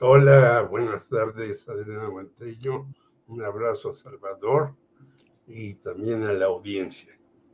Hola, buenas tardes, Adriana Guantello. Un abrazo a Salvador y también a la audiencia.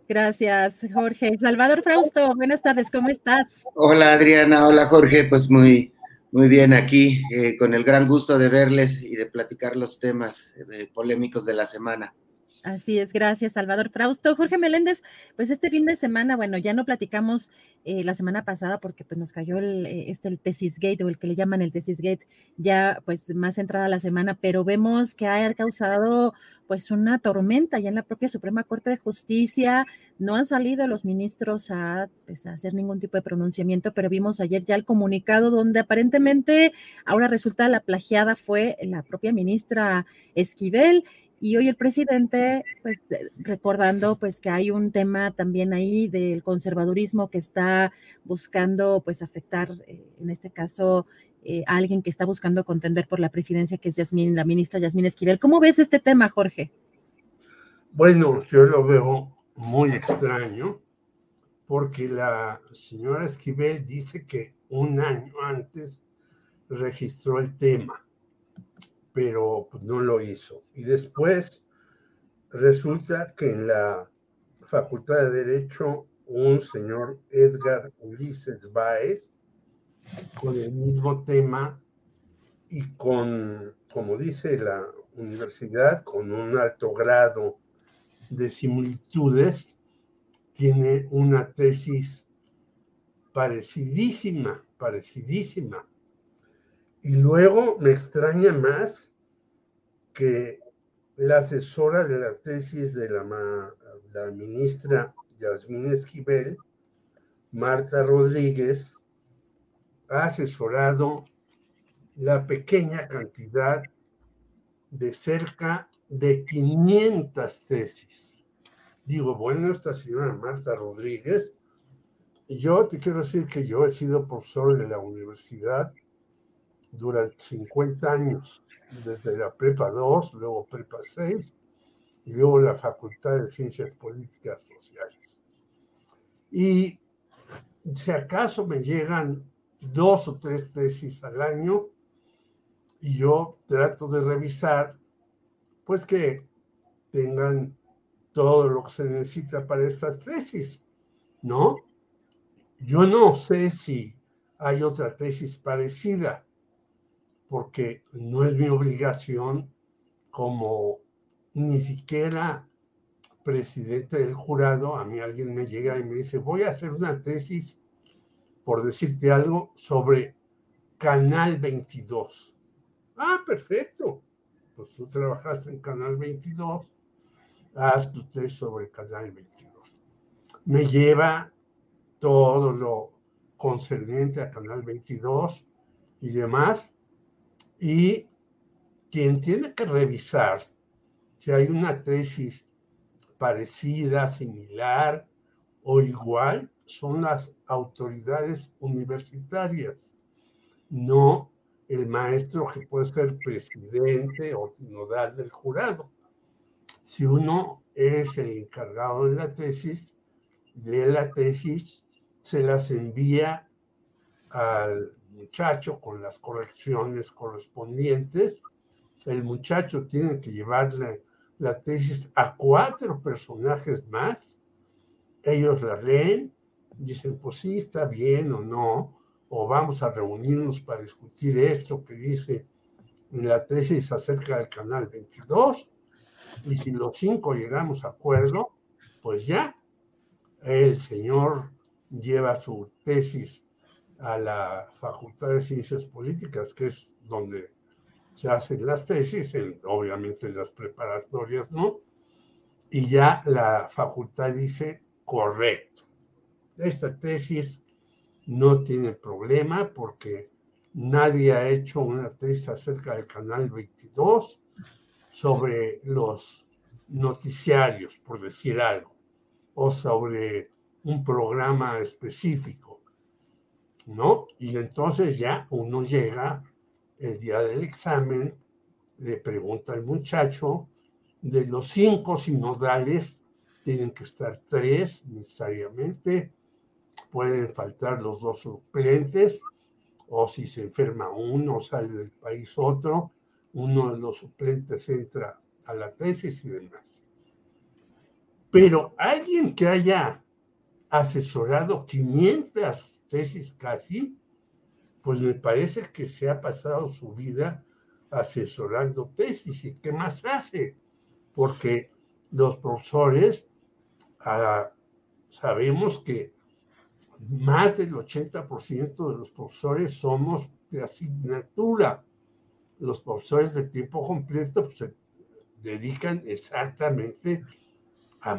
Gracias, Jorge. Salvador Frausto, buenas tardes, ¿cómo estás? Hola, Adriana. Hola, Jorge. Pues muy, muy bien aquí, eh, con el gran gusto de verles y de platicar los temas eh, polémicos de la semana. Así es, gracias, Salvador Frausto. Jorge Meléndez, pues este fin de semana, bueno, ya no platicamos eh, la semana pasada porque pues nos cayó el, eh, este, el Tesis Gate o el que le llaman el Tesis Gate, ya pues más entrada la semana, pero vemos que ha causado pues una tormenta ya en la propia Suprema Corte de Justicia. No han salido los ministros a, pues, a hacer ningún tipo de pronunciamiento, pero vimos ayer ya el comunicado donde aparentemente ahora resulta la plagiada fue la propia ministra Esquivel y hoy el presidente, pues recordando pues que hay un tema también ahí del conservadurismo que está buscando pues afectar, eh, en este caso, eh, a alguien que está buscando contender por la presidencia, que es Yasmín, la ministra Yasmín Esquivel. ¿Cómo ves este tema, Jorge? Bueno, yo lo veo muy extraño porque la señora Esquivel dice que un año antes registró el tema pero pues, no lo hizo. Y después resulta que en la Facultad de Derecho un señor Edgar Ulises Báez, con el mismo tema y con, como dice la universidad, con un alto grado de similitudes, tiene una tesis parecidísima, parecidísima y luego me extraña más que la asesora de la tesis de la, ministra Yasmín Esquivel, Marta Rodríguez, ha asesorado la pequeña cantidad de cerca de 500 tesis. Digo, bueno, esta señora Marta Rodríguez, yo te quiero decir que yo he sido profesor de la universidad durante 50 años, desde la prepa 2, luego prepa 6 y luego la Facultad de Ciencias Políticas Sociales. Y si acaso me llegan dos o tres tesis al año y yo trato de revisar, pues que tengan todo lo que se necesita para estas tesis, ¿no? Yo no sé si hay otra tesis parecida porque no es mi obligación como ni siquiera presidente del jurado, a mí alguien me llega y me dice, voy a hacer una tesis, por decirte algo, sobre Canal 22. Ah, perfecto. Pues tú trabajaste en Canal 22, haz tu tesis sobre Canal 22. Me lleva todo lo concerniente a Canal 22 y demás, y quien tiene que revisar si hay una tesis parecida, similar o igual son las autoridades universitarias, no el maestro que puede ser presidente o nodal del jurado. Si uno es el encargado de la tesis, lee la tesis, se las envía al muchacho con las correcciones correspondientes. El muchacho tiene que llevarle la tesis a cuatro personajes más. Ellos la leen, dicen, pues sí, está bien o no, o vamos a reunirnos para discutir esto que dice la tesis acerca del canal 22. Y si los cinco llegamos a acuerdo, pues ya, el señor lleva su tesis a la Facultad de Ciencias Políticas, que es donde se hacen las tesis, obviamente en las preparatorias, ¿no? Y ya la facultad dice, correcto, esta tesis no tiene problema porque nadie ha hecho una tesis acerca del canal 22 sobre los noticiarios, por decir algo, o sobre un programa específico, ¿no? Y entonces ya uno llega el día del examen, le pregunta al muchacho, de los cinco sinodales, tienen que estar tres necesariamente, pueden faltar los dos suplentes, o si se enferma uno, sale del país otro, uno de los suplentes entra a la tesis y demás. Pero alguien que haya asesorado 500 tesis casi, pues me parece que se ha pasado su vida asesorando tesis. ¿Y qué más hace? Porque los profesores ah, sabemos que más del 80% de los profesores somos de asignatura. Los profesores de tiempo completo pues, se dedican exactamente a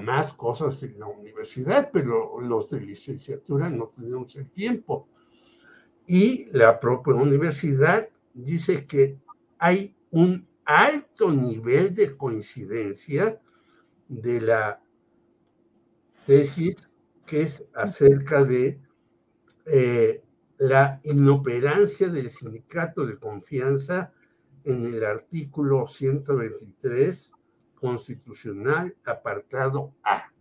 más cosas en la universidad, pero los de licenciatura no tenemos el tiempo. Y la propia universidad dice que hay un alto nivel de coincidencia de la tesis que es acerca de eh, la inoperancia del sindicato de confianza en el artículo 123 constitucional, apartado A.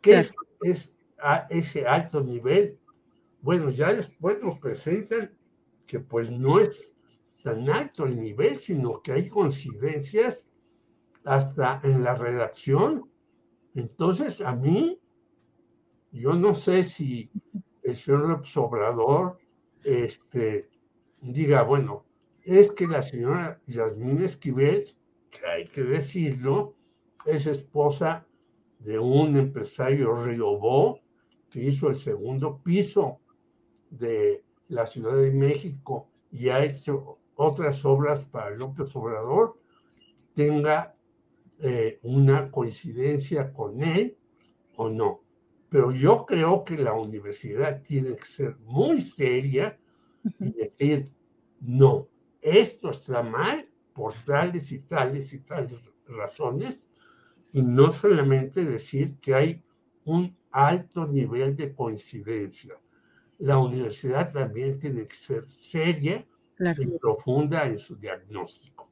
¿Qué es, es a ese alto nivel? Bueno, ya después nos presentan que pues no es tan alto el nivel, sino que hay coincidencias hasta en la redacción. Entonces, a mí, yo no sé si el señor Sobrador este, diga, bueno, es que la señora Yasmín Esquivel, que hay que decirlo, es esposa de un empresario Riobó que hizo el segundo piso de la Ciudad de México y ha hecho otras obras para López Obrador, tenga eh, una coincidencia con él o no. Pero yo creo que la universidad tiene que ser muy seria y decir, no, esto está mal por tales y tales y tales razones, y no solamente decir que hay un alto nivel de coincidencia la universidad también tiene que ser seria y profunda en su diagnóstico.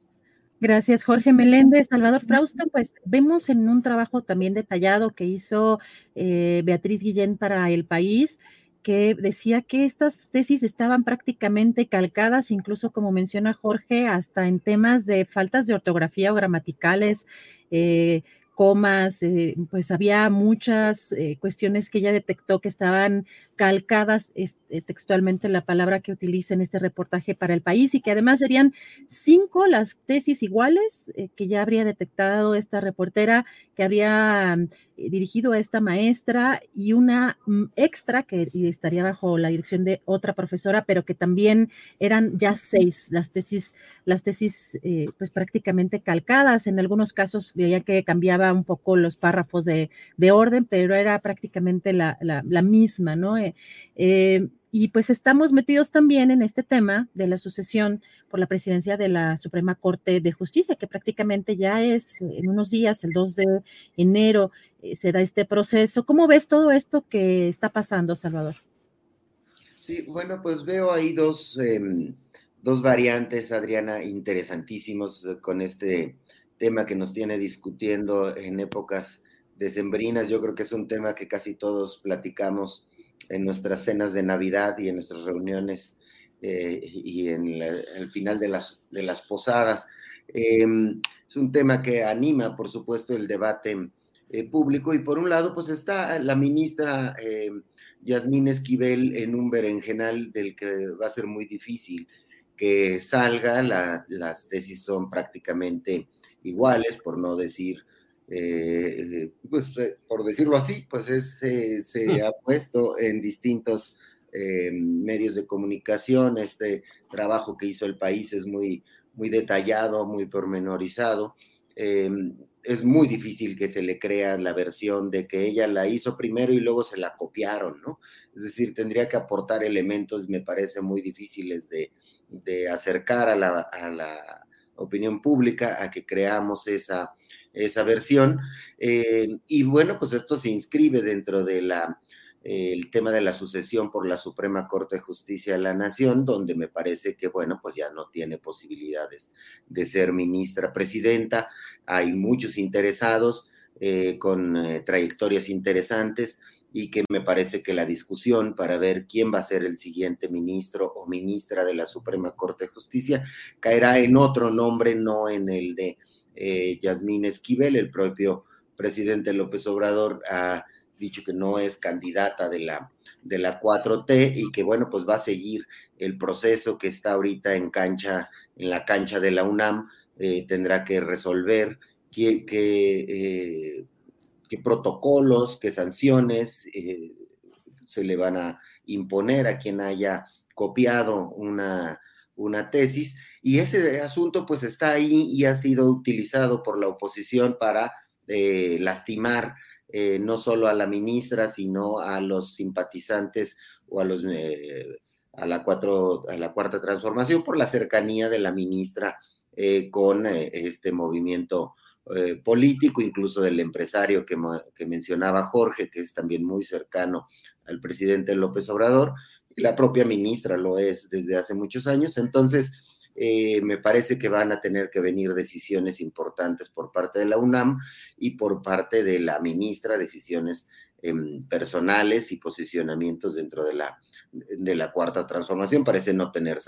Gracias, Jorge Meléndez. Salvador Frausto, pues vemos en un trabajo también detallado que hizo eh, Beatriz Guillén para el país, que decía que estas tesis estaban prácticamente calcadas, incluso como menciona Jorge, hasta en temas de faltas de ortografía o gramaticales, eh, comas, eh, pues había muchas eh, cuestiones que ella detectó que estaban calcadas este, textualmente la palabra que utiliza en este reportaje para el país y que además serían cinco las tesis iguales eh, que ya habría detectado esta reportera que había dirigido a esta maestra y una mm, extra que estaría bajo la dirección de otra profesora, pero que también eran ya seis las tesis, las tesis pues prácticamente calcadas. En algunos casos veía que cambiaba un poco los párrafos de, orden, pero era prácticamente la, misma, ¿no? Eh, eh, y pues estamos metidos también en este tema de la sucesión por la presidencia de la Suprema Corte de Justicia, que prácticamente ya es en unos días, el 2 de enero, eh, se da este proceso. ¿Cómo ves todo esto que está pasando, Salvador? Sí, bueno, pues veo ahí dos, em, dos variantes, Adriana, interesantísimos con este tema que nos tiene discutiendo en épocas decembrinas. Yo creo que es un tema que casi todos platicamos en nuestras cenas de Navidad y en nuestras reuniones eh, y en el final de las, posadas. Em, es un tema que anima, por supuesto, el debate eh, público y por un lado, pues está la ministra em, Yasmín Esquivel en un berenjenal del que va a ser muy difícil que salga, las tesis son prácticamente iguales, por no decir eh, pues por decirlo así, pues se mm. ha puesto en distintos eh, medios de comunicación. Este trabajo que hizo el país es muy, muy detallado, muy pormenorizado. Eh, es muy difícil que se le crea la versión de que ella la hizo primero y luego se la copiaron, ¿no? Es decir, tendría que aportar elementos, me parece muy difíciles de, acercar a la, a la, opinión pública a que creamos esa, esa versión. Eh, y bueno, pues esto se inscribe dentro de la el tema de la sucesión por la Suprema Corte de Justicia de la Nación, donde me parece que, bueno, pues ya no tiene posibilidades de ser ministra presidenta. Hay muchos interesados eh, con eh, trayectorias interesantes y que me parece que la discusión para ver quién va a ser el siguiente ministro o ministra de la Suprema Corte de Justicia caerá en otro nombre, no en el de eh, Yasmín Esquivel, el propio presidente López Obrador ha dicho que no es candidata de la, de la 4T y que bueno, pues va a seguir el proceso que está ahorita en cancha, en la cancha de la UNAM, eh, tendrá que resolver qué, qué, eh, protocolos, qué sanciones eh, se le van a imponer a quien haya copiado una, una tesis. Y ese asunto pues está ahí y ha sido utilizado por la oposición para lastimar eh, no solo a la ministra, sino a los simpatizantes o a los eh, a la cuatro, a la cuarta transformación por la cercanía de la ministra eh, con este movimiento político, incluso del empresario que, que, mencionaba Jorge, que es también muy cercano al presidente López Obrador, y la propia ministra lo es desde hace muchos años. Entonces, eh, me parece que van a tener que venir decisiones importantes por parte de la UNAM y por parte de la ministra, decisiones em, personales y posicionamientos dentro de la, de la cuarta transformación. Parece no tener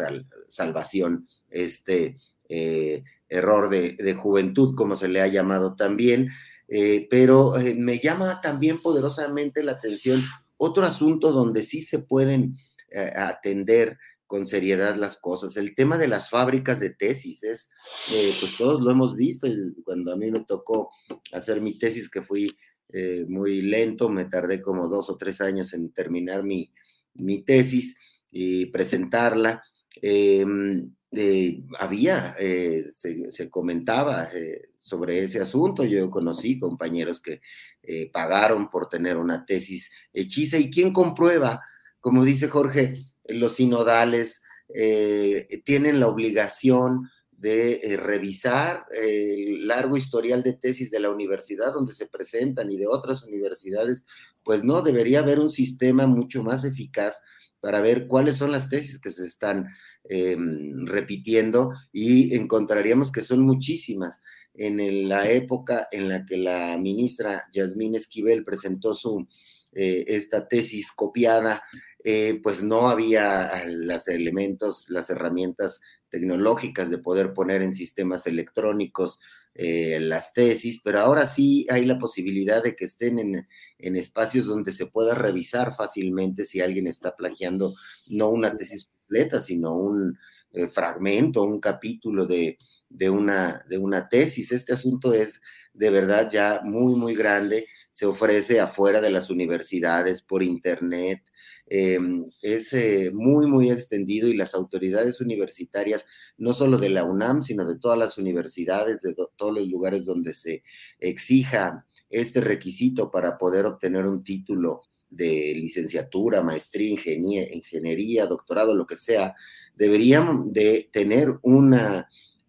salvación este eh, error de, juventud, como se le ha llamado también, eh, pero me llama también poderosamente la atención otro asunto donde sí se pueden atender con seriedad las cosas. El tema de las fábricas de tesis es, eh, pues todos lo hemos visto, cuando a mí me tocó hacer mi tesis, que fui eh, muy lento, me tardé como dos o tres años en terminar mi, mi tesis y presentarla. Eh, había, se, se, comentaba sobre ese asunto, yo conocí compañeros que pagaron por tener una tesis hechiza. Y quién comprueba, como dice Jorge, los sinodales eh, tienen la obligación de eh, revisar el largo historial de tesis de la universidad donde se presentan y de otras universidades, pues no, debería haber un sistema mucho más eficaz para ver cuáles son las tesis que se están em, repitiendo y encontraríamos que son muchísimas. En la época en la que la ministra Yasmín Esquivel presentó su, eh, esta tesis copiada eh, pues no había los elementos, las herramientas tecnológicas de poder poner en sistemas electrónicos eh, las tesis, pero ahora sí hay la posibilidad de que estén en, espacios donde se pueda revisar fácilmente si alguien está plagiando no una tesis completa, sino un eh, fragmento, un capítulo de, una, de una tesis. Este asunto es de verdad ya muy, muy grande, se ofrece afuera de las universidades, por internet, Em, es eh, muy, muy extendido y las autoridades universitarias, no solo de la UNAM, sino de todas las universidades, de todos los lugares donde se exija este requisito para poder obtener un título de licenciatura, maestría, ingeniería, ingeniería, doctorado, lo que sea, deberían de tener un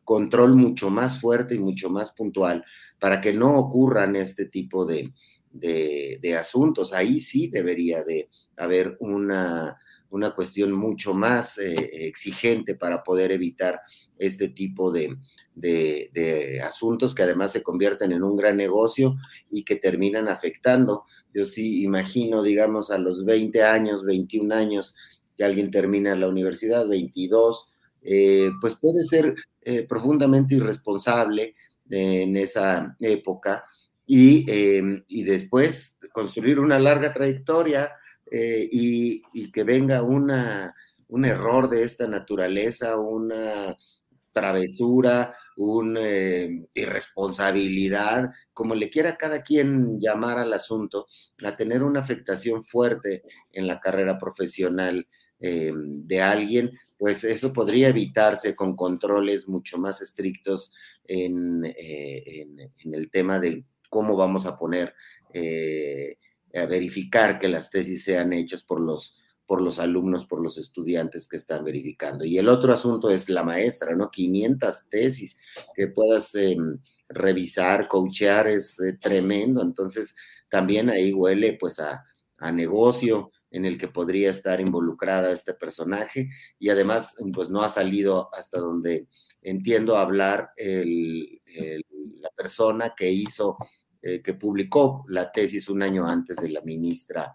control mucho más fuerte y mucho más puntual para que no ocurran este tipo de, de, asuntos. Ahí sí debería de haber una, una cuestión mucho más eh, exigente para poder evitar este tipo de, de, asuntos que además se convierten en un gran negocio y que terminan afectando. Yo sí imagino, digamos, a los 20 años, 21 años, que alguien termina la universidad, 22, eh, pues puede ser eh, profundamente irresponsable en esa época y, y, después construir una larga trayectoria eh, y, que venga una, un error de esta naturaleza, una travesura, una eh, irresponsabilidad, como le quiera cada quien llamar al asunto, a tener una afectación fuerte en la carrera profesional eh, de alguien, pues eso podría evitarse con controles mucho más estrictos en, en, el tema de cómo vamos a poner a verificar que las tesis sean hechas por los, por los alumnos, por los estudiantes que están verificando. Y el otro asunto es la maestra, ¿no? 500 tesis que puedas em, revisar, coachear, es eh, tremendo. Entonces, también ahí huele pues a, negocio en el que podría estar involucrada este personaje y además pues no ha salido hasta donde entiendo hablar la persona que hizo eh, que publicó la tesis un año antes de la ministra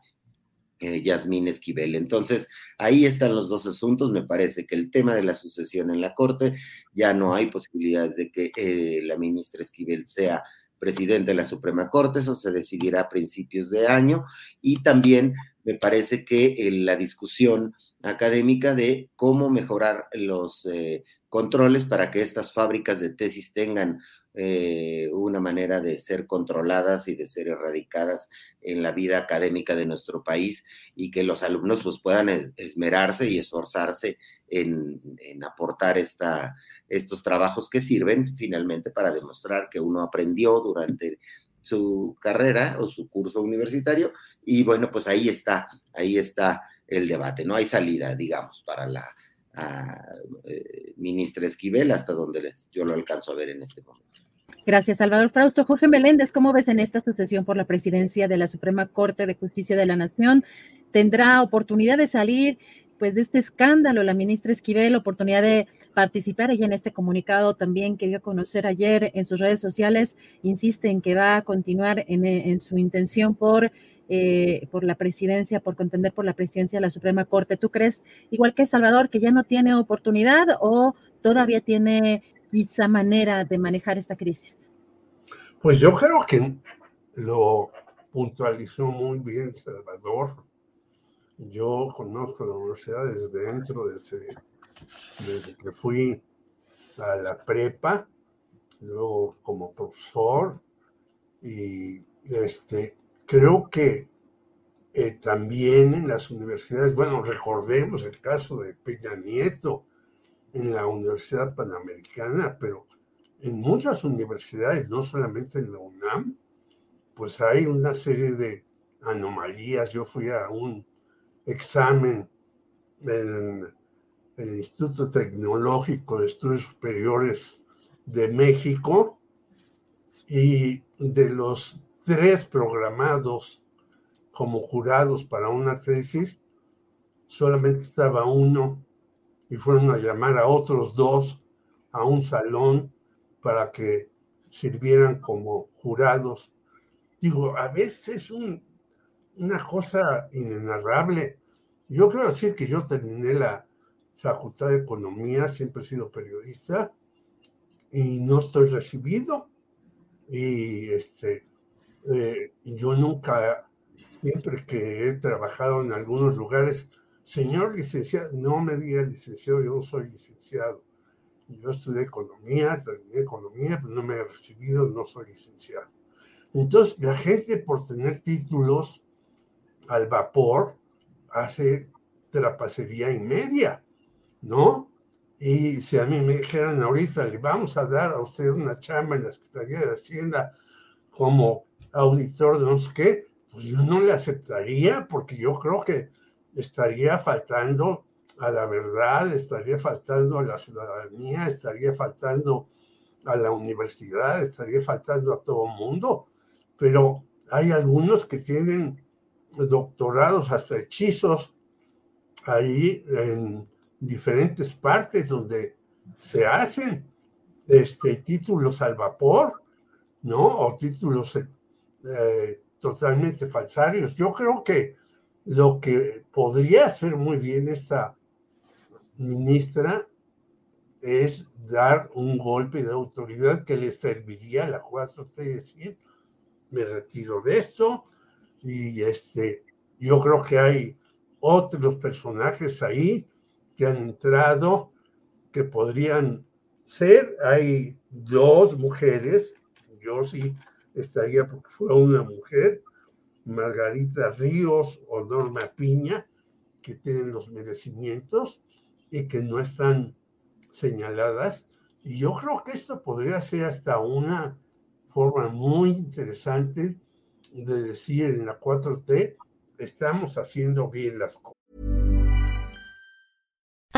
eh, Yasmín Esquivel. Entonces, ahí están los dos asuntos. Me parece que el tema de la sucesión en la Corte, ya no hay posibilidades de que eh, la ministra Esquivel sea presidente de la Suprema Corte, eso se decidirá a principios de año, y también me parece que la discusión académica de cómo mejorar los controles para que estas fábricas de tesis tengan eh, una manera de ser controladas y de ser erradicadas en la vida académica de nuestro país y que los alumnos pues, puedan esmerarse y esforzarse en, aportar esta, estos trabajos que sirven finalmente para demostrar que uno aprendió durante su carrera o su curso universitario y bueno, pues ahí está, ahí está el debate, no hay salida, digamos, para la eh, ministra Esquivel hasta donde les, yo lo alcanzo a ver en este momento. Gracias, Salvador Frausto. Jorge Meléndez, ¿cómo ves en esta sucesión por la presidencia de la Suprema Corte de Justicia de la Nación? ¿Tendrá oportunidad de salir pues de este escándalo la ministra Esquivel, oportunidad de participar ella en este comunicado también que dio a conocer ayer en sus redes sociales, insiste en que va a continuar en, su intención por, eh, por la presidencia, por contender por la presidencia de la Suprema Corte. ¿Tú crees, igual que Salvador, que ya no tiene oportunidad o todavía tiene quizá manera de manejar esta crisis? Pues yo creo que lo puntualizó muy bien Salvador. Yo conozco la universidad desde dentro, desde, desde que fui a la prepa, luego como profesor, y este, creo que eh, también en las universidades, bueno, recordemos el caso de Peña Nieto, en la Universidad Panamericana, pero en muchas universidades, no solamente en la UNAM, pues hay una serie de anomalías. Yo fui a un examen en el Instituto Tecnológico de Estudios Superiores de México y de los tres programados como jurados para una tesis, solamente estaba uno y fueron a llamar a otros dos a un salón para que sirvieran como jurados. Digo, a veces es un, una cosa inenarrable. Yo quiero decir que yo terminé la Facultad de Economía, siempre he sido periodista y no estoy recibido. Y este, eh, yo nunca, siempre que he trabajado en algunos lugares, Señor licenciado, no me diga licenciado, yo no soy licenciado. Yo estudié economía, terminé economía, pero no me he recibido, no soy licenciado. Entonces, la gente por tener títulos al vapor hace trapacería y media, ¿no? Y si a mí me dijeran ahorita, le vamos a dar a usted una chamba en la Secretaría de Hacienda como auditor de no sé qué, pues yo no le aceptaría porque yo creo que estaría faltando a la verdad, estaría faltando a la ciudadanía, estaría faltando a la universidad, estaría faltando a todo mundo, pero hay algunos que tienen doctorados hasta hechizos ahí en diferentes partes donde se hacen este, títulos al vapor, ¿no? O títulos eh, totalmente falsarios. Yo creo que lo que podría hacer muy bien esta ministra es dar un golpe de autoridad que le serviría a la 4T decir, me retiro de esto y este, yo creo que hay otros personajes ahí que han entrado que podrían ser. Hay dos mujeres, yo sí estaría porque fue una mujer, Margarita Ríos o Norma Piña, que tienen los merecimientos y que no están señaladas. Y yo creo que esto podría ser hasta una forma muy interesante de decir en la 4T, estamos haciendo bien las cosas.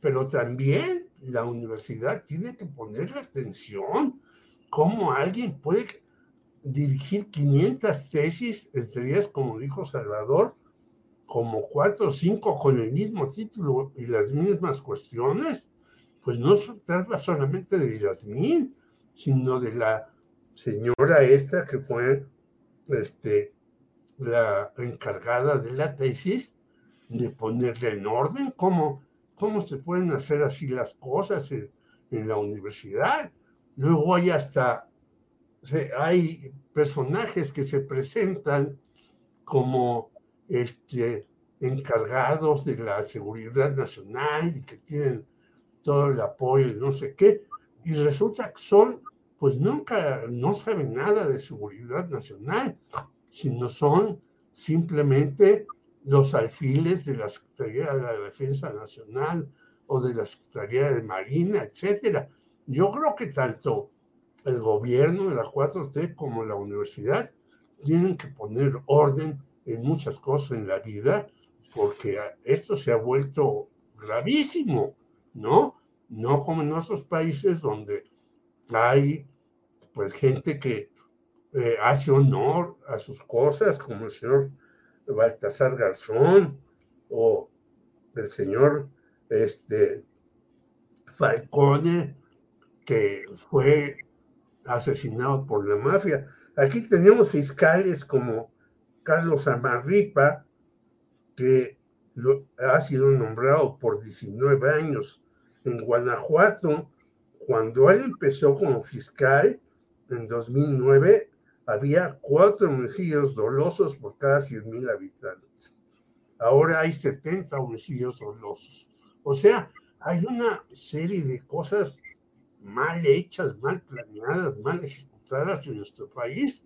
pero también la universidad tiene que poner atención. Cómo alguien puede dirigir 500 tesis, entre ellas, como dijo Salvador, como cuatro o cinco con el mismo título y las mismas cuestiones, pues no se trata solamente de Yasmín, sino de la señora esta que fue este, la encargada de la tesis, de ponerle en orden, como cómo se pueden hacer así las cosas en, la universidad. Luego hay hasta, hay personajes que se presentan como este, encargados de la seguridad nacional y que tienen todo el apoyo y no sé qué, y resulta que son, pues nunca, no saben nada de seguridad nacional, sino son simplemente los alfiles de la Secretaría de la Defensa Nacional o de la Secretaría de Marina, etcétera. Yo creo que tanto el gobierno de la 4T como la universidad tienen que poner orden en muchas cosas en la vida, porque esto se ha vuelto gravísimo, ¿no? No como en otros países donde hay pues gente que eh, hace honor a sus cosas, como el señor Baltasar Garzón o el señor este, Falcone, que fue asesinado por la mafia. Aquí tenemos fiscales como Carlos Amarripa, que ha sido nombrado por 19 años en Guanajuato. Cuando él empezó como fiscal en 2009, había cuatro homicidios dolosos por cada 100.000 habitantes. Ahora hay 70 homicidios dolosos. O sea, hay una serie de cosas mal hechas, mal planeadas, mal ejecutadas en nuestro país,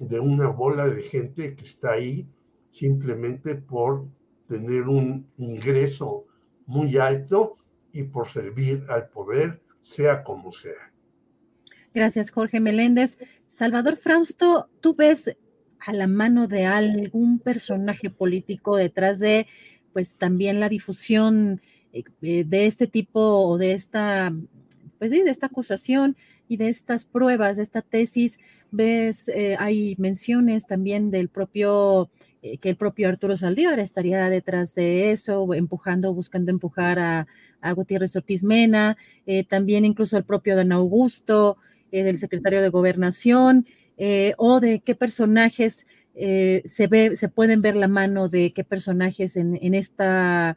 de una bola de gente que está ahí simplemente por tener un ingreso muy alto y por servir al poder, sea como sea. Gracias, Jorge Meléndez. Salvador Frausto, ¿tú ves a la mano de algún personaje político detrás de, pues también la difusión eh, eh, de este tipo o de esta, pues de esta acusación y de estas pruebas, de esta tesis? ¿Ves, eh, hay menciones también del propio, que el propio Arturo Saldívar estaría detrás de eso, empujando, buscando empujar a, a Gutiérrez Ortiz Mena, también incluso el propio Don Augusto? Del secretario de Gobernación o de qué personajes se ve, se pueden ver la mano de qué personajes en, en esta,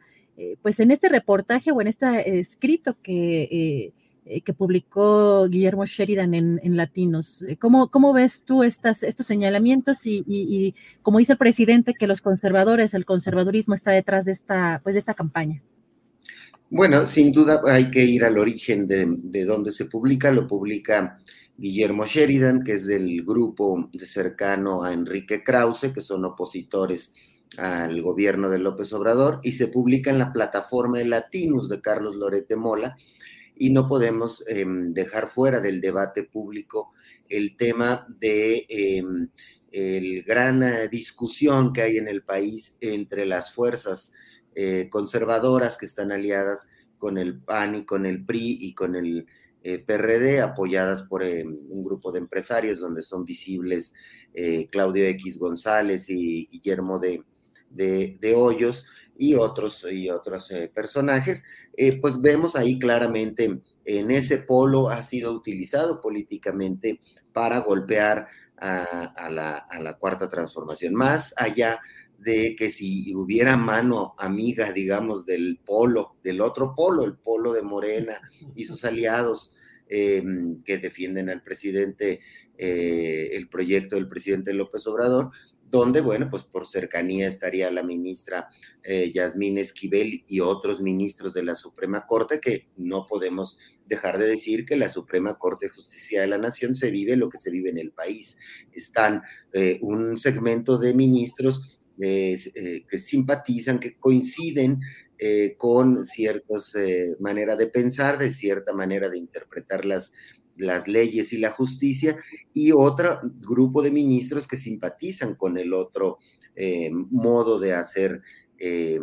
pues en este reportaje o en este escrito que eh, que publicó Guillermo Sheridan en, Latinos. Eh, ¿Cómo, ¿Cómo, ves tú estas, estos señalamientos y, como dice el presidente, que los conservadores, el conservadurismo está detrás de esta, pues, de esta campaña? Bueno, sin duda hay que ir al origen de, de donde se publica. Lo publica Guillermo Sheridan, que es del grupo de cercano a Enrique Krause, que son opositores al gobierno de López Obrador, y se publica en la plataforma de Latinos de Carlos Lorete Mola, y no podemos em, dejar fuera del debate público el tema de em, el gran eh, discusión que hay en el país entre las fuerzas eh, conservadoras que están aliadas con el PAN y con el PRI y con el eh, PRD, apoyadas por em, un grupo de empresarios donde son visibles Claudio X González y Guillermo de, de Hoyos, y otros, y otros eh, personajes, eh, pues vemos ahí claramente en ese polo ha sido utilizado políticamente para golpear a, la, cuarta transformación, más allá de que si hubiera mano amiga, digamos, del polo, del otro polo, el polo de Morena y sus aliados eh, que defienden al presidente, el proyecto del presidente López Obrador, donde, bueno, pues por cercanía estaría la ministra eh, Yasmín Esquivel y otros ministros de la Suprema Corte, que no podemos dejar de decir que la Suprema Corte de Justicia de la Nación se vive lo que se vive en el país. Están eh, un segmento de ministros eh, que simpatizan, que coinciden con ciertas maneras de pensar, de cierta manera de interpretar las las leyes y la justicia, y otro grupo de ministros que simpatizan con el otro eh, modo de hacer eh,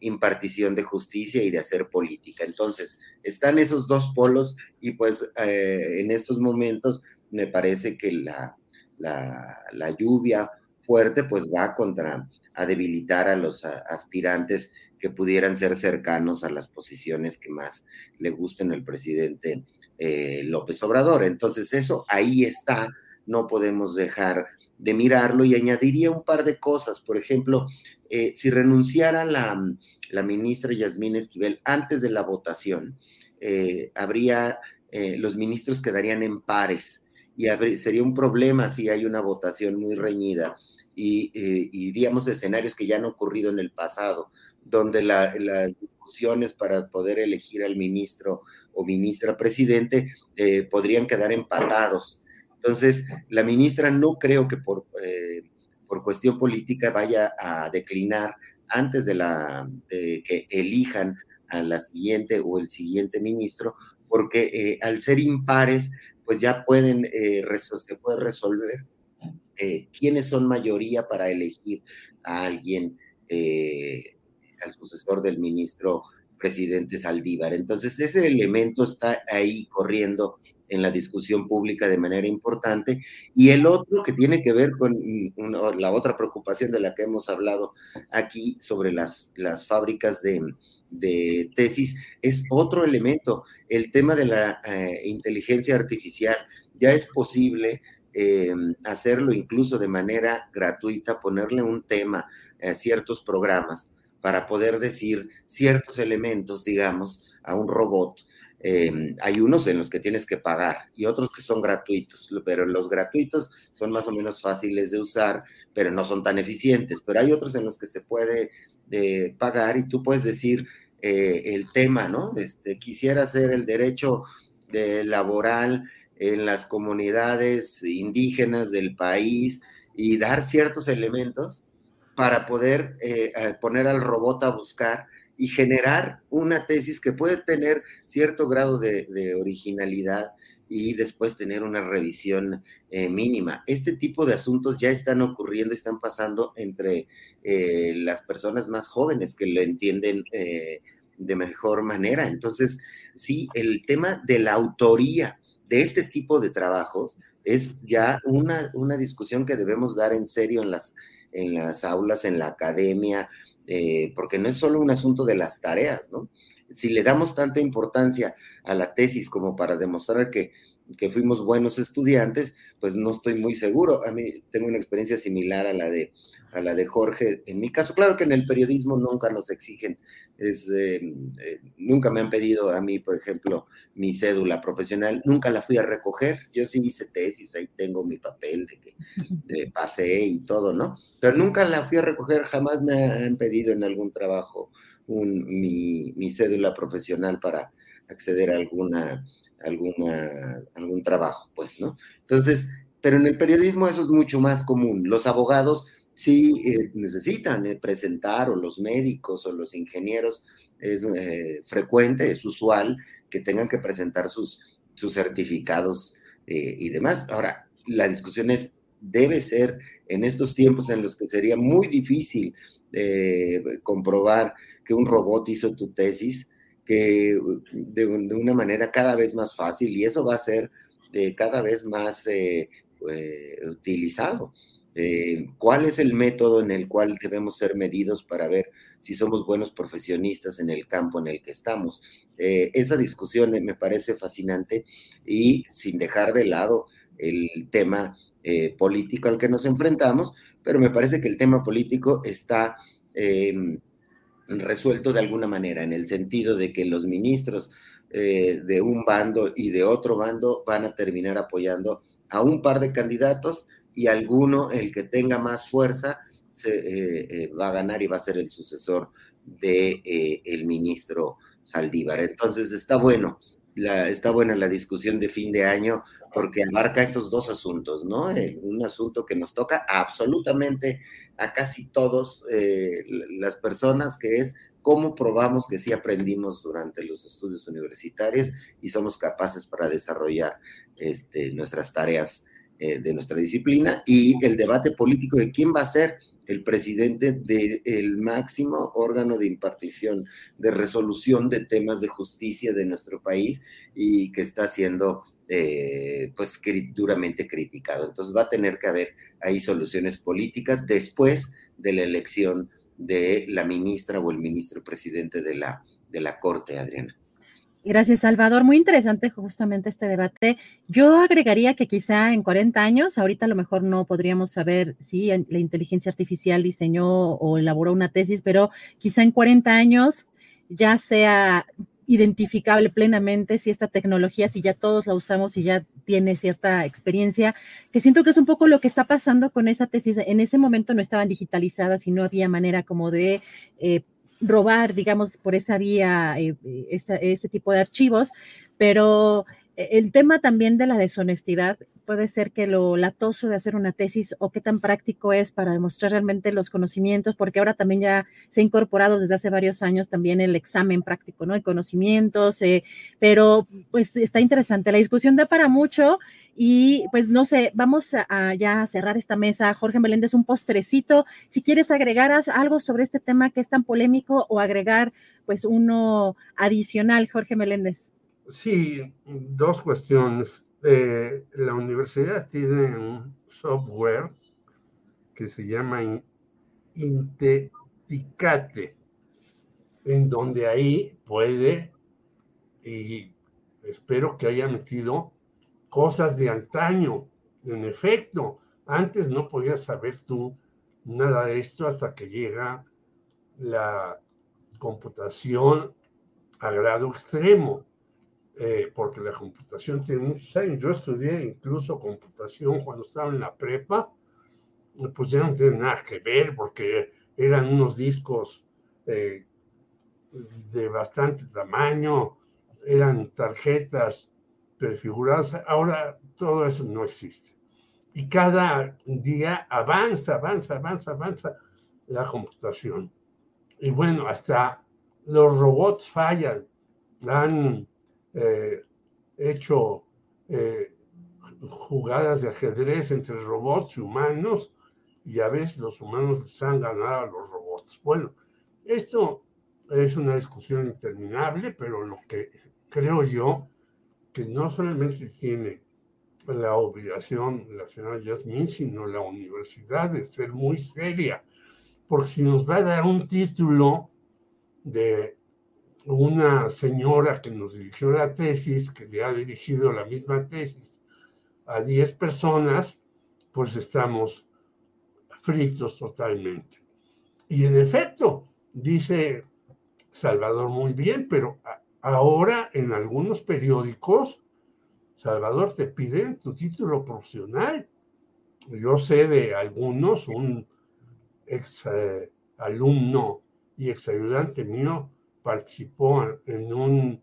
impartición de justicia y de hacer política. Entonces, están esos dos polos y pues eh, en estos momentos me parece que la, la, lluvia fuerte pues va contra a debilitar a los aspirantes que pudieran ser cercanos a las posiciones que más le gusten al presidente eh, López Obrador. Entonces eso ahí está, no podemos dejar de mirarlo y añadiría un par de cosas. Por ejemplo, eh, si renunciara la, la, ministra Yasmín Esquivel antes de la votación, eh, habría, los ministros quedarían en pares y sería un problema si hay una votación muy reñida y, iríamos a escenarios que ya han ocurrido en el pasado, donde las discusiones para poder elegir al ministro o ministra presidente eh, podrían quedar empatados. Entonces, la ministra no creo que por, eh, por cuestión política vaya a declinar antes de, la, que elijan a la siguiente o el siguiente ministro, porque eh, al ser impares, pues ya pueden, se puede resolver quiénes son mayoría para elegir a alguien, al sucesor del ministro presidente Saldívar. Entonces, ese elemento está ahí corriendo en la discusión pública de manera importante. Y el otro que tiene que ver con la otra preocupación de la que hemos hablado aquí sobre las, las fábricas de, tesis es otro elemento, el tema de la eh, inteligencia artificial. Ya es posible eh, hacerlo incluso de manera gratuita, ponerle un tema a ciertos programas para poder decir ciertos elementos, digamos, a un robot. Eh, hay unos en los que tienes que pagar y otros que son gratuitos, pero los gratuitos son más o menos fáciles de usar, pero no son tan eficientes. Pero hay otros en los que se puede eh, pagar y tú puedes decir el tema, ¿no? Este, quisiera hacer el derecho de laboral en las comunidades indígenas del país y dar ciertos elementos para poder eh, poner al robot a buscar y generar una tesis que puede tener cierto grado de, originalidad y después tener una revisión eh, mínima. Este tipo de asuntos ya están ocurriendo, están pasando entre eh, las personas más jóvenes que lo entienden de mejor manera. Entonces, sí, el tema de la autoría de este tipo de trabajos es ya una, una discusión que debemos dar en serio en las en las aulas, en la academia, eh, porque no es solo un asunto de las tareas, ¿no? Si le damos tanta importancia a la tesis como para demostrar que que fuimos buenos estudiantes, pues no estoy muy seguro. A mí tengo una experiencia similar a la de a la de Jorge. En mi caso, claro que en el periodismo nunca nos exigen, es, eh, eh, nunca me han pedido a mí, por ejemplo, mi cédula profesional, nunca la fui a recoger. Yo sí hice tesis, ahí tengo mi papel de que pasé y todo, ¿no? Pero nunca la fui a recoger, jamás me han pedido en algún trabajo mi, mi cédula profesional para acceder a alguna alguna, algún trabajo, pues, ¿no? Entonces, pero en el periodismo eso es mucho más común. Los abogados sí eh, necesitan eh, presentar, o los médicos o los ingenieros, es eh, frecuente, es usual que tengan que presentar sus, sus certificados y demás. Ahora, la discusión es, debe ser en estos tiempos en los que sería muy difícil comprobar que un robot hizo tu tesis, que de, una manera cada vez más fácil y eso va a ser de cada vez más eh, eh, utilizado. Eh, ¿Cuál es el método en el cual debemos ser medidos para ver si somos buenos profesionistas en el campo en el que estamos? esa discusión me parece fascinante y sin dejar de lado el tema político al que nos enfrentamos, pero me parece que el tema político está resuelto de alguna manera, en el sentido de que los ministros eh, de un bando y de otro bando van a terminar apoyando a un par de candidatos y alguno, el que tenga más fuerza, se, eh, eh, va a ganar y va a ser el sucesor de el ministro Saldívar. Entonces está bueno está buena la discusión de fin de año porque abarca esos dos asuntos, ¿no? un asunto que nos toca absolutamente a casi todos eh, las personas, que es cómo probamos que sí aprendimos durante los estudios universitarios y somos capaces para desarrollar este, nuestras tareas eh, de nuestra disciplina y el debate político de quién va a ser el presidente del máximo órgano de impartición, de resolución de temas de justicia de nuestro país y que está siendo eh, pues duramente criticado. Entonces va a tener que haber ahí soluciones políticas después de la elección de la ministra o el ministro presidente de la, de la Corte, Adriana. Gracias, Salvador. Muy interesante justamente este debate. Yo agregaría que quizá en 40 años, ahorita a lo mejor no podríamos saber si la inteligencia artificial diseñó o elaboró una tesis, pero quizá en 40 años ya sea identificable plenamente si esta tecnología, si ya todos la usamos y ya tiene cierta experiencia, que siento que es un poco lo que está pasando con esa tesis. En ese momento no estaban digitalizadas y no había manera como de eh, robar, digamos, por esa vía eh, ese tipo de archivos, pero eh, el tema también de la deshonestidad puede ser que lo latoso de hacer una tesis o qué tan práctico es para demostrar realmente los conocimientos, porque ahora también ya se ha incorporado desde hace varios años también el examen práctico, ¿no? De conocimientos, eh, pero pues está interesante. La discusión da para mucho y pues no sé, vamos a, ya cerrar esta mesa. Jorge Meléndez, un postrecito. Si quieres agregar algo sobre este tema que es tan polémico o agregar pues uno adicional, Jorge Meléndez. Sí, dos cuestiones. Eh, la universidad tiene un software que se llama Inteticate, en donde ahí puede, y espero que haya metido cosas de antaño. En efecto, antes no podías saber tú nada de esto hasta que llega la computación a grado extremo. Eh, porque la computación tiene muchos años. Yo estudié incluso computación cuando estaba en la prepa, pues ya no tiene nada que ver porque eran unos discos eh, de bastante tamaño, eran tarjetas prefiguradas. Ahora todo eso no existe. Y cada día avanza, avanza, avanza, avanza la computación. Y bueno, hasta los robots fallan. Han eh, hecho eh, jugadas de ajedrez entre robots y humanos y a veces los humanos les han ganado a los robots. Bueno, esto es una discusión interminable, pero lo que creo yo que no solamente tiene la obligación la señora Yasmin, sino la universidad de ser muy seria, porque si nos va a dar un título de una señora que nos dirigió la tesis, que le ha dirigido la misma tesis a 10 personas, pues estamos fritos totalmente. Y en efecto, dice Salvador muy bien, pero ahora en algunos periódicos, Salvador, te piden tu título profesional. Yo sé de algunos, un ex eh, alumno y ex ayudante mío participó en un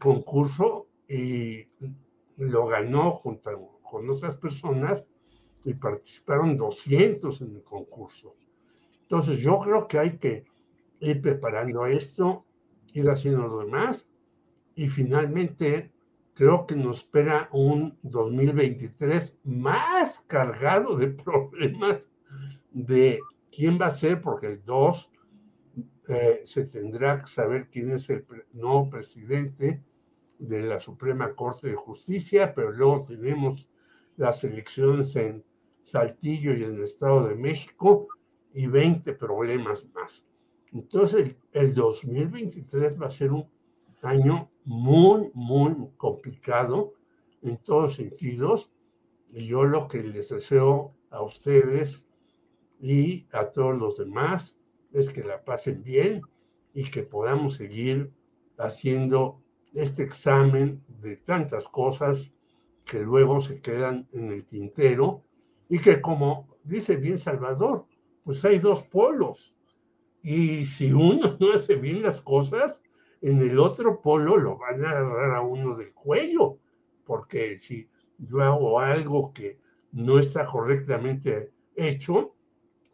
concurso y lo ganó junto con otras personas y participaron 200 en el concurso. Entonces yo creo que hay que ir preparando esto, ir haciendo lo demás y finalmente creo que nos espera un 2023 más cargado de problemas de quién va a ser, porque el 2 eh, se tendrá que saber quién es el nuevo presidente de la Suprema Corte de Justicia, pero luego tenemos las elecciones en Saltillo y en el Estado de México y 20 problemas más. Entonces, el 2023 va a ser un año muy, muy complicado en todos sentidos. Y yo lo que les deseo a ustedes y a todos los demás es que la pasen bien y que podamos seguir haciendo este examen de tantas cosas que luego se quedan en el tintero y que como dice bien Salvador, pues hay dos polos. Y si uno no hace bien las cosas, en el otro polo lo van a agarrar a uno del cuello, porque si yo hago algo que no está correctamente hecho,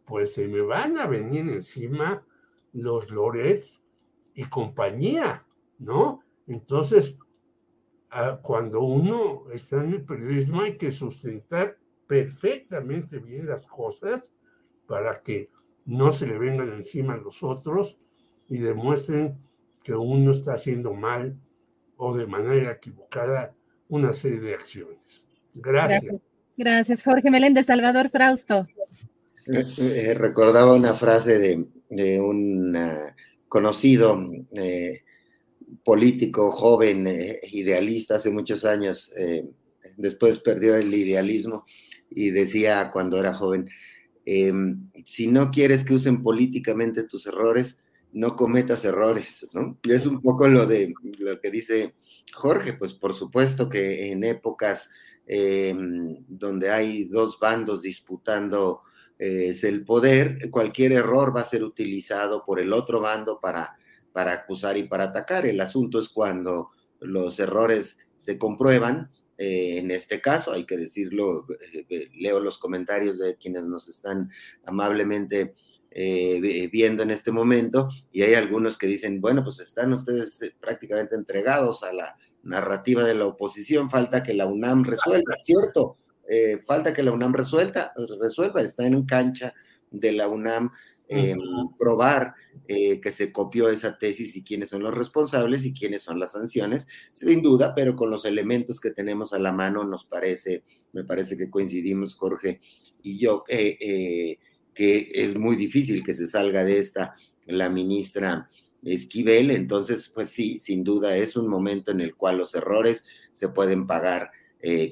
pues se me van a venir encima los Lorets y compañía, ¿no? Entonces, cuando uno está en el periodismo hay que sustentar perfectamente bien las cosas para que no se le vengan encima los otros y demuestren que uno está haciendo mal o de manera equivocada una serie de acciones. Gracias. Gracias, Jorge Meléndez, Salvador Frausto. Eh, eh, recordaba una frase de, un conocido eh, político joven, idealista hace muchos años, después perdió el idealismo y decía cuando era joven, em, si no quieres que usen políticamente tus errores, no cometas errores, ¿no? Y es un poco lo de lo que dice Jorge, pues por supuesto que en épocas em, donde hay dos bandos disputando eh, el poder, cualquier error va a ser utilizado por el otro bando para, para acusar y para atacar. El asunto es cuando los errores se comprueban eh, en este caso, hay que decirlo, eh, leo los comentarios de quienes nos están amablemente eh, viendo en este momento y hay algunos que dicen, bueno, pues están ustedes prácticamente entregados a la narrativa de la oposición, falta que la UNAM resuelva, ¿cierto? Falta que la UNAM resuelva, resuelva, está en cancha de la UNAM eh, probar eh, que se copió esa tesis y quiénes son los responsables y quiénes son las sanciones, sin duda, pero con los elementos que tenemos a la mano nos parece, me parece que coincidimos Jorge y yo, eh, que es muy difícil que se salga de esta la ministra Esquivel, entonces pues sí, sin duda es un momento en el cual los errores se pueden pagar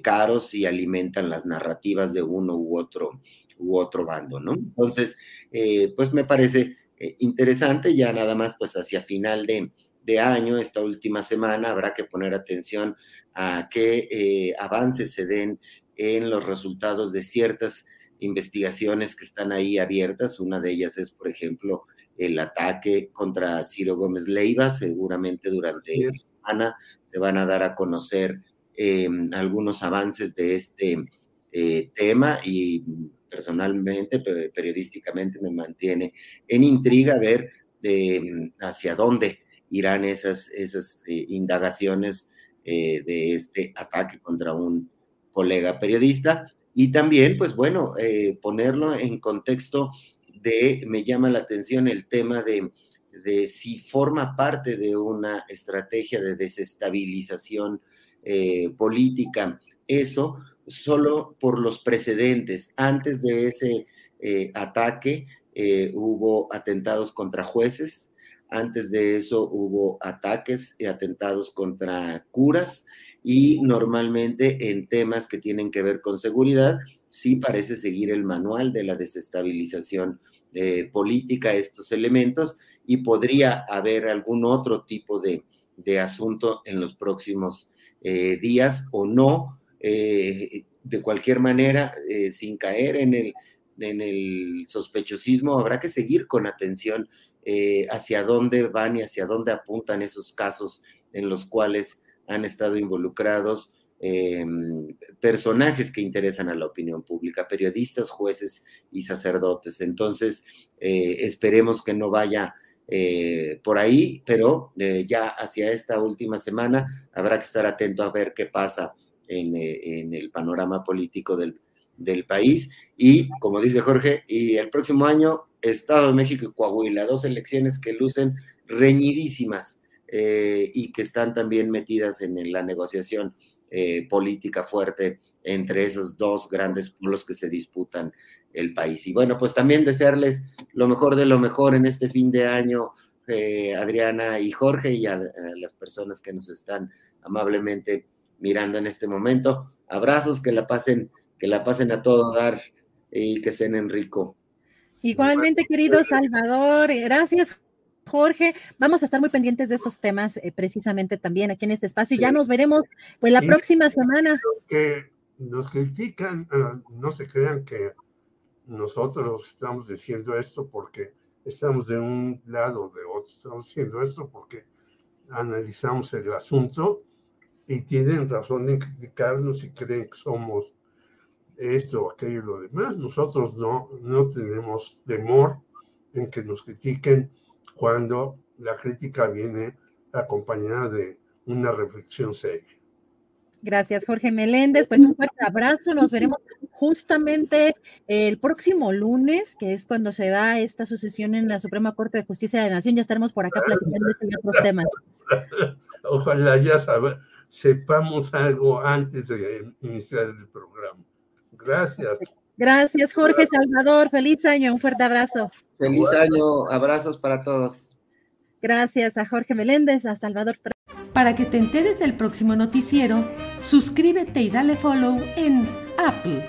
caros y alimentan las narrativas de uno u otro u otro bando, ¿no? Entonces, eh, pues me parece eh, interesante, ya nada más pues hacia final de, año, esta última semana, habrá que poner atención a qué eh, avances se den en los resultados de ciertas investigaciones que están ahí abiertas. Una de ellas es, por ejemplo, el ataque contra Ciro Gómez Leiva. Seguramente durante esta semana se van a dar a conocer algunos avances de este tema y personalmente, periodísticamente, me mantiene en intriga ver hacia dónde irán esas, esas eh, indagaciones eh, de este ataque contra un colega periodista. Y también, pues bueno, eh, ponerlo en contexto de, me llama la atención el tema de, de si forma parte de una estrategia de desestabilización política. Eso, solo por los precedentes. Antes de ese eh, ataque eh, hubo atentados contra jueces, Antes de eso hubo ataques y atentados contra curas y normalmente en temas que tienen que ver con seguridad, sí parece seguir el manual de la desestabilización eh, política estos elementos y podría haber algún otro tipo de, asunto en los próximos eh, días o no. Eh, de cualquier manera, sin caer en el, en el sospechosismo, habrá que seguir con atención hacia dónde van y hacia dónde apuntan esos casos en los cuales han estado involucrados Em, personajes que interesan a la opinión pública, periodistas, jueces y sacerdotes. Entonces, eh, esperemos que no vaya eh, por ahí, pero eh, ya hacia esta última semana habrá que estar atento a ver qué pasa en, el panorama político del, país. Y, como dice Jorge, y el próximo año, Estado de México y Coahuila, dos elecciones que lucen reñidísimas. y que están también metidas en la negociación eh, política fuerte entre esos dos grandes pueblos que se disputan el país. Y bueno, pues también desearles lo mejor de lo mejor en este fin de año, eh, Adriana y Jorge, y a, las personas que nos están amablemente mirando en este momento. Abrazos, que la pasen, que la pasen a todo dar y que sean rico. Igualmente, querido Salvador, gracias Jorge. Vamos a estar muy pendientes de esos temas eh, precisamente también aquí en este espacio. Ya nos veremos pues la próxima semana. que nos critican, ah, no se crean que nosotros estamos diciendo esto porque estamos de un lado o de otro. Estamos diciendo esto porque analizamos el asunto y tienen razón en criticarnos y creen que somos esto, aquello y lo demás. Nosotros no, no tenemos temor en que nos critiquen cuando la crítica viene acompañada de una reflexión seria. Gracias, Jorge Meléndez. Pues un fuerte abrazo. Nos veremos justamente el próximo lunes, que es cuando se da esta sucesión en la Suprema Corte de Justicia de la Nación. Ya estaremos por acá platicando este y otros temas. Ojalá ya sepamos algo antes de iniciar el programa. Gracias. Gracias, Jorge Salvador. Feliz año. Un fuerte abrazo. Feliz año. Abrazos para todos. Gracias a Jorge Meléndez, a Salvador. Para que te enteres del próximo noticiero, suscríbete y dale follow en Apple,